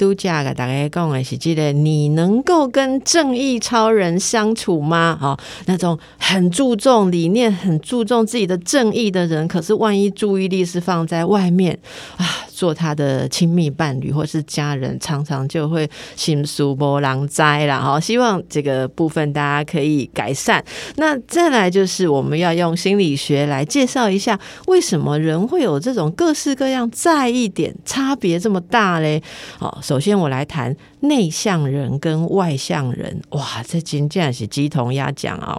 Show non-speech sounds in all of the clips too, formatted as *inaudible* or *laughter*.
度假个大概讲的是记得你能够跟正义超人相处吗？哦，那种很注重理念、很注重自己的正义的人，可是万一注意力是放在外面啊，做他的亲密伴侣或是家人，常常就会心疏波浪灾了。哈，希望这个部分大家可以改善。那再来就是我们要用心理学来介绍一下，为什么人会有这种各式各样在意点差别这么大嘞？好。首先，我来谈内向人跟外向人。哇，这今天是鸡同鸭讲啊！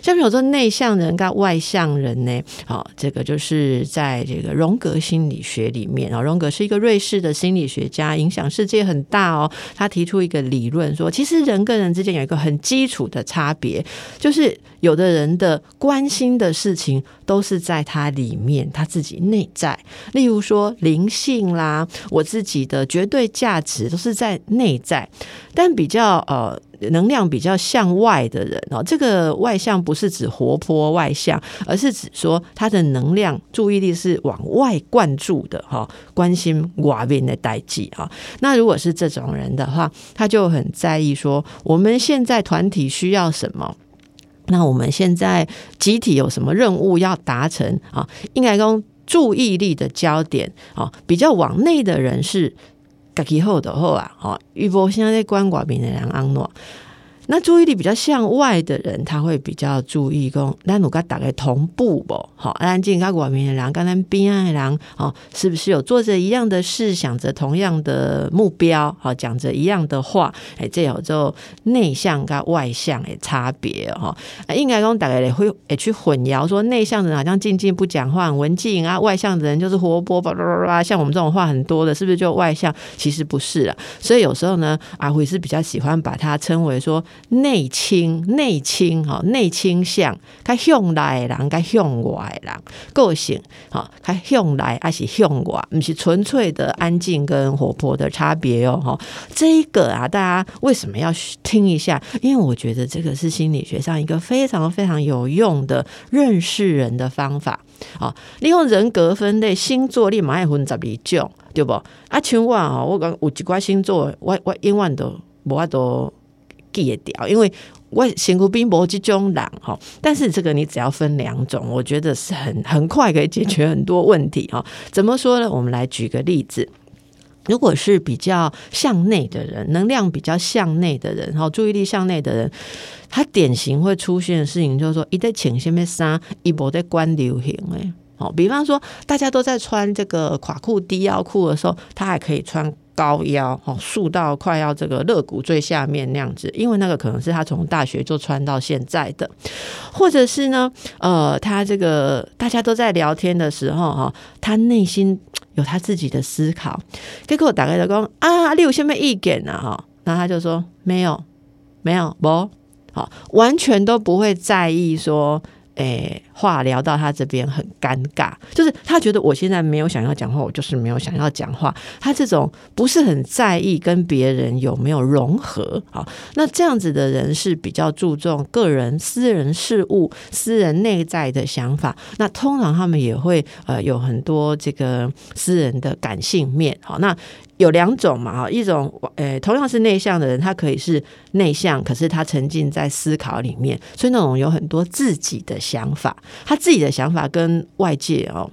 像比如说内向人跟外向人呢，好，这个就是在这个荣格心理学里面啊，荣格是一个瑞士的心理学家，影响世界很大哦。他提出一个理论说，其实人跟人之间有一个很基础的差别，就是有的人的关心的事情都是在他里面，他自己内在。例如说灵性啦，我自己的绝对价值。都是在内在，但比较呃能量比较向外的人哦，这个外向不是指活泼外向，而是指说他的能量注意力是往外灌注的哈，关心外面的代际哈。那如果是这种人的话，他就很在意说我们现在团体需要什么，那我们现在集体有什么任务要达成啊？应该讲注意力的焦点啊，比较往内的人是。家己好就好啊，哦，伊无啥咧管外面的人安怎。那注意力比较向外的人，他会比较注意讲，那我跟大概同步不？好，安静跟外面的人，跟咱边爱人，哦，是不是有做着一样的事，想着同样的目标？好，讲着一样的话，哎，这有就内向跟外向的差别哈。应该讲大概会也去混淆，说内向的人好像静静不讲话，文静啊；外向的人就是活泼吧啦啦啦，像我们这种话很多的，是不是就外向？其实不是啊。所以有时候呢，阿辉是比较喜欢把它称为说。内倾，内倾，哈，内倾向，他向内人，他向外人，个性，哈，他向内还是向外，不是纯粹的安静跟活泼的差别哦，哈，这个啊，大家为什么要听一下？因为我觉得这个是心理学上一个非常非常有用的认识人的方法，啊，利用人格分类，星座立马会分十二种，对不？啊，像我哦，我讲有一寡星座，我我永远都无法度。记掉，因为我辛苦冰薄这种人哈，但是这个你只要分两种，我觉得是很很快可以解决很多问题哈。怎么说呢？我们来举个例子，如果是比较向内的人，能量比较向内的人，哈，注意力向内的人，他典型会出现的事情就是说，一在请先面杀，一波在关流行哎，好，比方说大家都在穿这个垮裤、低腰裤的时候，他还可以穿。高腰哦，束到快要这个肋骨最下面那样子，因为那个可能是他从大学就穿到现在的，或者是呢，呃，他这个大家都在聊天的时候哈，他内心有他自己的思考，结果打开就讲啊，你有什么意见呢？哈，那他就说没有，没有，不好，完全都不会在意说。诶，话聊到他这边很尴尬，就是他觉得我现在没有想要讲话，我就是没有想要讲话。他这种不是很在意跟别人有没有融合啊？那这样子的人是比较注重个人私人事物、私人内在的想法。那通常他们也会呃有很多这个私人的感性面。好，那。有两种嘛，哈，一种，呃，同样是内向的人，他可以是内向，可是他沉浸在思考里面，所以那种有很多自己的想法，他自己的想法跟外界哦，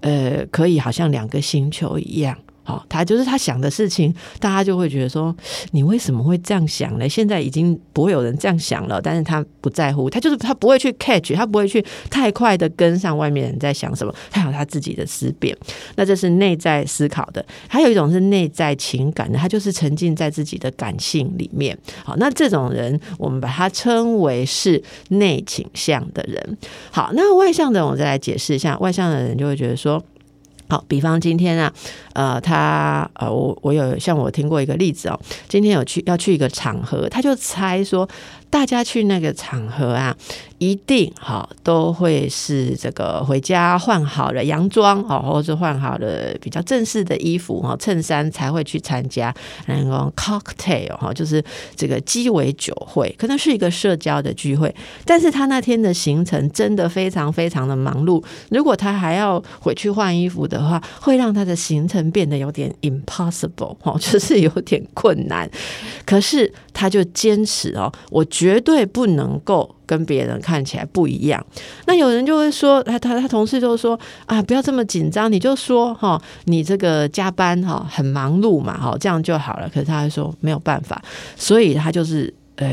呃，可以好像两个星球一样。好，他就是他想的事情，大家就会觉得说，你为什么会这样想呢？现在已经不会有人这样想了，但是他不在乎，他就是他不会去 catch，他不会去太快的跟上外面人在想什么，他有他自己的思辨。那这是内在思考的，还有一种是内在情感的，他就是沉浸在自己的感性里面。好，那这种人我们把它称为是内倾向的人。好，那外向的我再来解释一下，外向的人就会觉得说。好，比方今天啊，呃，他呃，我我有像我听过一个例子哦，今天有去要去一个场合，他就猜说。大家去那个场合啊，一定哈都会是这个回家换好了洋装哦，或者换好了比较正式的衣服哈，衬衫才会去参加那个 cocktail 哈，就是这个鸡尾酒会，可能是一个社交的聚会。但是他那天的行程真的非常非常的忙碌，如果他还要回去换衣服的话，会让他的行程变得有点 impossible 哦，就是有点困难。可是他就坚持哦，我。绝对不能够跟别人看起来不一样。那有人就会说，他他他同事就说啊，不要这么紧张，你就说哈，你这个加班哈很忙碌嘛，哈这样就好了。可是他还说没有办法，所以他就是呃。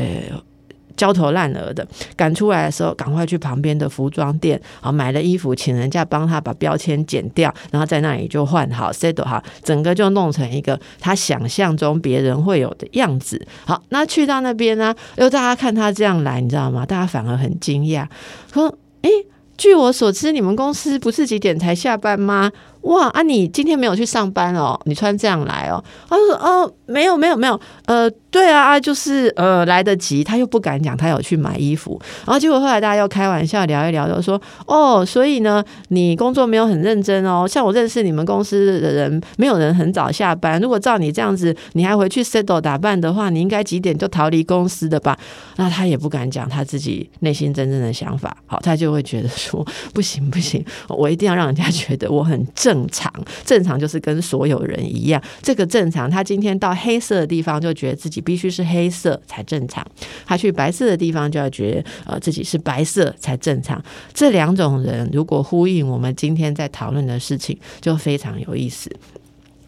焦头烂额的赶出来的时候，赶快去旁边的服装店，好买了衣服，请人家帮他把标签剪掉，然后在那里就换好 set 哈，整个就弄成一个他想象中别人会有的样子。好，那去到那边呢，又大家看他这样来，你知道吗？大家反而很惊讶，说：“诶，据我所知，你们公司不是几点才下班吗？”哇啊！你今天没有去上班哦？你穿这样来哦？他说：“哦，没有，没有，没有。呃，对啊，就是呃来得及。”他又不敢讲，他有去买衣服。然后结果后来大家又开玩笑聊一聊，就说：“哦，所以呢，你工作没有很认真哦。像我认识你们公司的人，没有人很早下班。如果照你这样子，你还回去 settle 打扮的话，你应该几点就逃离公司的吧？”那他也不敢讲他自己内心真正的想法。好，他就会觉得说：“ *laughs* 不行，不行，我一定要让人家觉得我很正。”正常，正常就是跟所有人一样。这个正常，他今天到黑色的地方，就觉得自己必须是黑色才正常；他去白色的地方，就要觉得呃自己是白色才正常。这两种人如果呼应我们今天在讨论的事情，就非常有意思。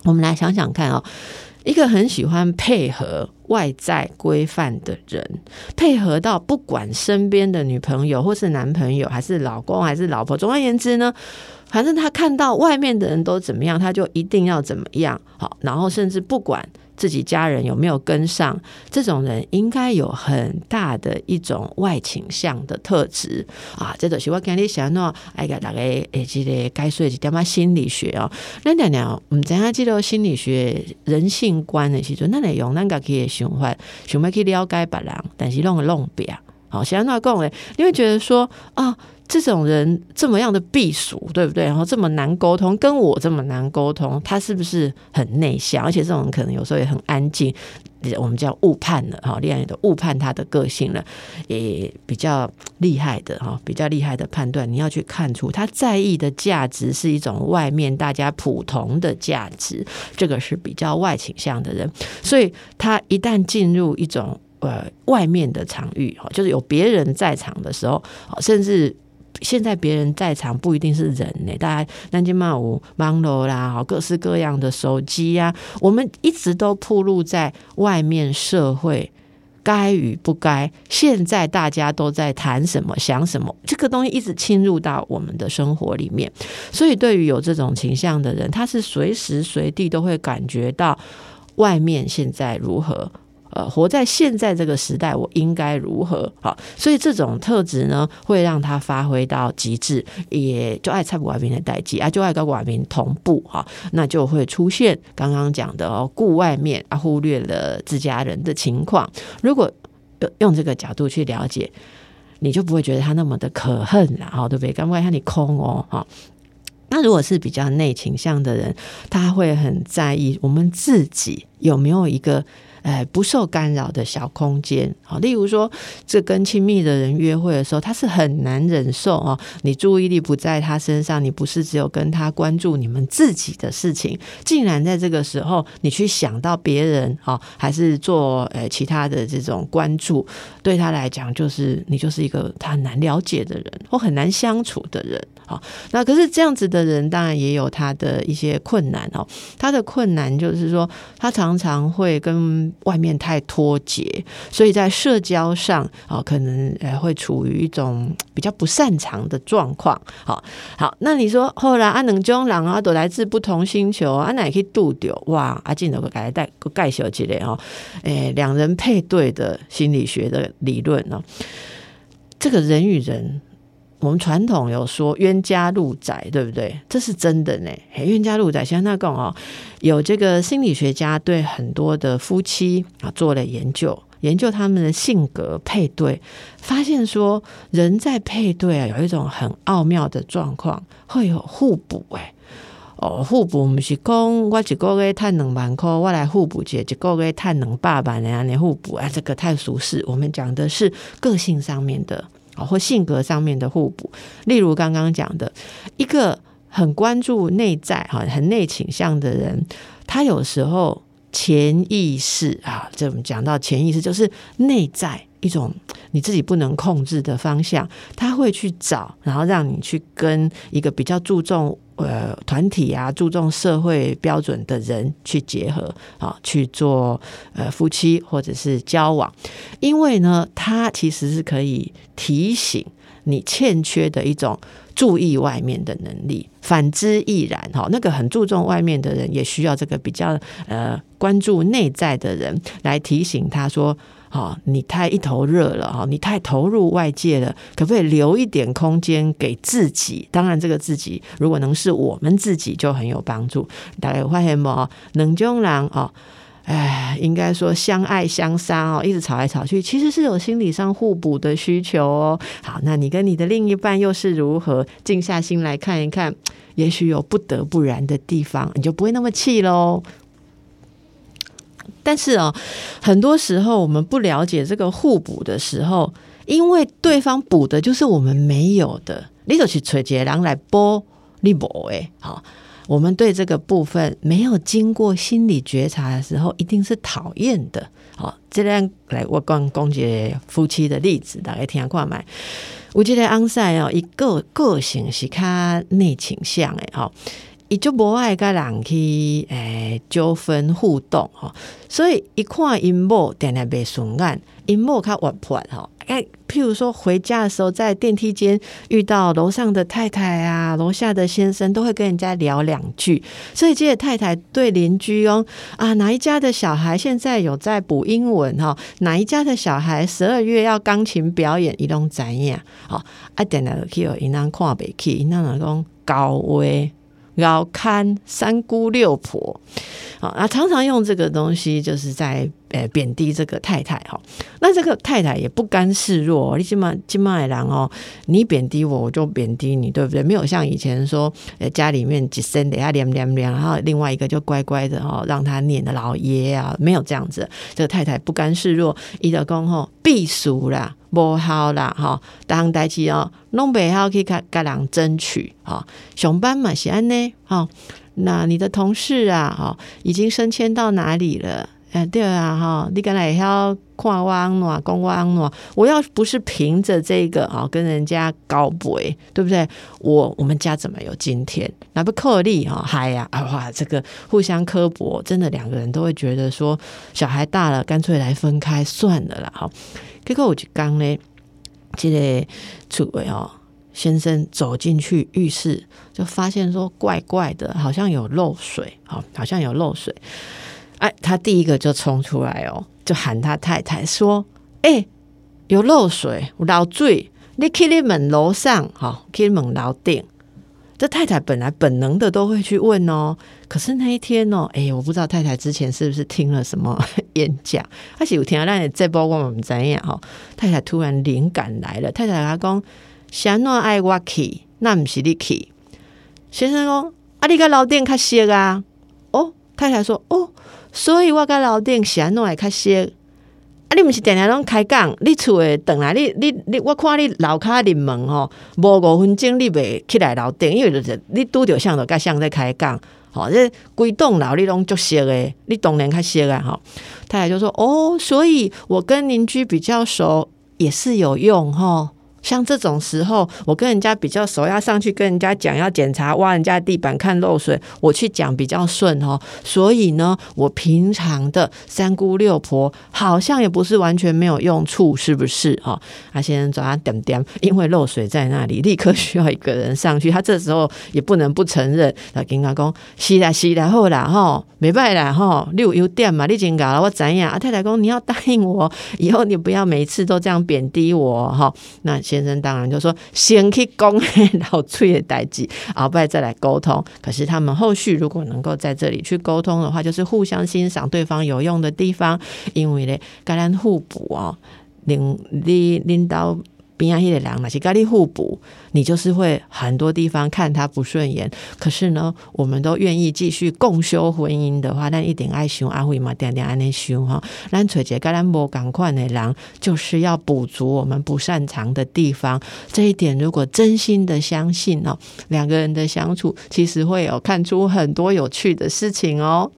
我们来想想看哦，一个很喜欢配合外在规范的人，配合到不管身边的女朋友或是男朋友，还是老公还是老婆，总而言之呢。反正他看到外面的人都怎么样，他就一定要怎么样。好，然后甚至不管自己家人有没有跟上，这种人应该有很大的一种外倾向的特质啊。这个是我跟你想喏，哎个大概诶，这个该说一点嘛心理学哦。那两两，唔知下记得心理学人性观的时阵，那内容咱个可以循环，想要去了解别人，但是弄个弄表。好，想要讲诶，你会觉得说啊。这种人这么样的避暑，对不对？然后这么难沟通，跟我这么难沟通，他是不是很内向？而且这种人可能有时候也很安静，我们叫误判了哈，恋爱的误判他的个性了，也比较厉害的哈，比较厉害的判断。你要去看出他在意的价值是一种外面大家普通的价值，这个是比较外倾向的人，所以他一旦进入一种呃外面的场域哈，就是有别人在场的时候，甚至。现在别人在场不一定是人呢，大家南京马五忙罗啦，好各式各样的手机呀，我们一直都暴露在外面社会该与不该。现在大家都在谈什么、想什么，这个东西一直侵入到我们的生活里面。所以，对于有这种倾向的人，他是随时随地都会感觉到外面现在如何。呃，活在现在这个时代，我应该如何？好，所以这种特质呢，会让他发挥到极致，也就爱蔡古瓦明的代际啊，就爱跟瓦明同步哈，那就会出现刚刚讲的哦，顾外面啊，忽略了自家人的情况。如果用这个角度去了解，你就不会觉得他那么的可恨了，哈，对不对？刚刚看你空哦，哈。那如果是比较内倾向的人，他会很在意我们自己有没有一个。哎，不受干扰的小空间好，例如说，这跟亲密的人约会的时候，他是很难忍受哦。你注意力不在他身上，你不是只有跟他关注你们自己的事情，竟然在这个时候，你去想到别人哦，还是做呃其他的这种关注，对他来讲，就是你就是一个他很难了解的人，或很难相处的人。好，那可是这样子的人，当然也有他的一些困难哦。他的困难就是说，他常常会跟外面太脱节，所以在社交上啊，可能呃会处于一种比较不擅长的状况。好，好，那你说后来阿能中人啊，都来自不同星球，阿奶可以度掉哇？阿进有个盖带个盖小之类哦，诶，两人配对的心理学的理论呢，这个人与人。我们传统有说冤家路窄，对不对？这是真的呢。冤家路窄，像那讲哦，有这个心理学家对很多的夫妻啊做了研究，研究他们的性格配对，发现说人在配对啊，有一种很奥妙的状况，会有互补。哎，哦，互补不是讲我一个月赚两万块，我来互补一一个月赚两百万的样互补啊，这个太俗世。我们讲的是个性上面的。或性格上面的互补，例如刚刚讲的一个很关注内在、哈很内倾向的人，他有时候潜意识啊，这我们讲到潜意识，就是内在一种你自己不能控制的方向，他会去找，然后让你去跟一个比较注重。呃，团体啊，注重社会标准的人去结合啊，去做呃夫妻或者是交往，因为呢，它其实是可以提醒你欠缺的一种注意外面的能力。反之亦然哈，那个很注重外面的人，也需要这个比较呃关注内在的人来提醒他说。好，你太一头热了哈，你太投入外界了，可不可以留一点空间给自己？当然，这个自己如果能是我们自己，就很有帮助。大家发现没？冷中人哦，哎，应该说相爱相杀哦，一直吵来吵去，其实是有心理上互补的需求哦。好，那你跟你的另一半又是如何？静下心来看一看，也许有不得不然的地方，你就不会那么气喽。但是哦，很多时候我们不了解这个互补的时候，因为对方补的就是我们没有的，你就去吹杰狼来播你播哎，好，我们对这个部分没有经过心理觉察的时候，一定是讨厌的。好，这样来我讲讲一个夫妻的例子，大家听下看买。我记得安塞哦，一个个性是他内倾向诶，好。伊就无爱甲人去诶纠纷互动吼，所以一看因某定定袂顺眼，因某较活泼吼。诶，譬如说回家的时候，在电梯间遇到楼上的太太啊，楼下的先生，都会跟人家聊两句。所以这些太太对邻居哦啊，哪一家的小孩现在有在补英文哈？哪一家的小孩十二月要钢琴表演，伊拢怎样？好，啊，定定去哦，因人看袂起，因人讲高危。要看三姑六婆，啊，常常用这个东西，就是在呃贬低这个太太哈。那这个太太也不甘示弱，你起码起码人哦，你贬低我，我就贬低你，对不对？没有像以前说，呃，家里面几声等下凉凉凉，然后另外一个就乖乖的哈，让他念的老爷啊，没有这样子。这个太太不甘示弱，伊就讲吼避暑啦。无效啦，哈！当代志哦，弄袂好去甲甲人争取，吼！上班嘛是安尼吼！那你的同事啊，吼，已经升迁到哪里了？哎，对啊，哈！你刚才也要看我安怎，讲我安怎？我要不是凭着这个啊，跟人家高博，对不对？我我们家怎么有今天？那不克利哈？嗨呀！哇，这个互相刻薄，真的两个人都会觉得说，小孩大了，干脆来分开算了啦，哈！结果我就刚呢，这个楚伟哦先生走进去浴室，就发现说怪怪的，好像有漏水，好，好像有漏水。哎，他第一个就冲出来哦，就喊他太太说：“哎，有漏水，老醉，你去你门楼上，哈，去门楼顶。”这太太本来本能的都会去问哦，可是那一天哦，哎，我不知道太太之前是不是听了什么 *laughs* 演讲，还是有听到你这波我们怎样哈？太太突然灵感来了，太太她讲：“想诺爱我去，那不是你去。”先生说：“啊，你个老店较熟啊？”哦，太太说：“哦，所以我个老店想诺爱较熟。”啊！你毋是定定拢开讲，你厝诶等来，你你你，我看你楼骹入门吼，无五分钟你袂起来楼顶，因为就是你拄着像着甲像在开讲，吼，这规栋楼你拢足熟诶，你当然较熟啊，吼。太太就说：“哦，所以我跟邻居比较熟，也是有用，吼。”像这种时候，我跟人家比较熟，要上去跟人家讲，要检查挖人家地板看漏水，我去讲比较顺哦。所以呢，我平常的三姑六婆好像也不是完全没有用处，是不是哈？他先生早上点点，因为漏水在那里，立刻需要一个人上去。他这时候也不能不承认，他跟他讲：是啦，是啦，好啦，哈，没办啦，哈，你有优点嘛？你已经搞了，我怎样？啊，太太公，你要答应我，以后你不要每次都这样贬低我，哈。那先。先生当然就说先去讲老崔的代际，*laughs* 后拜再来沟通。可是他们后续如果能够在这里去沟通的话，就是互相欣赏对方有用的地方，因为咧，跟咱互补哦，领领领导。边啊，一的人，那些咖喱互补，你就是会很多地方看他不顺眼。可是呢，我们都愿意继续共修婚姻的话，那一点爱修阿慧嘛，点点安尼修哈。咱揣一个咱无共款的人，就是要补足我们不擅长的地方。这一点，如果真心的相信哦，两个人的相处，其实会有看出很多有趣的事情哦。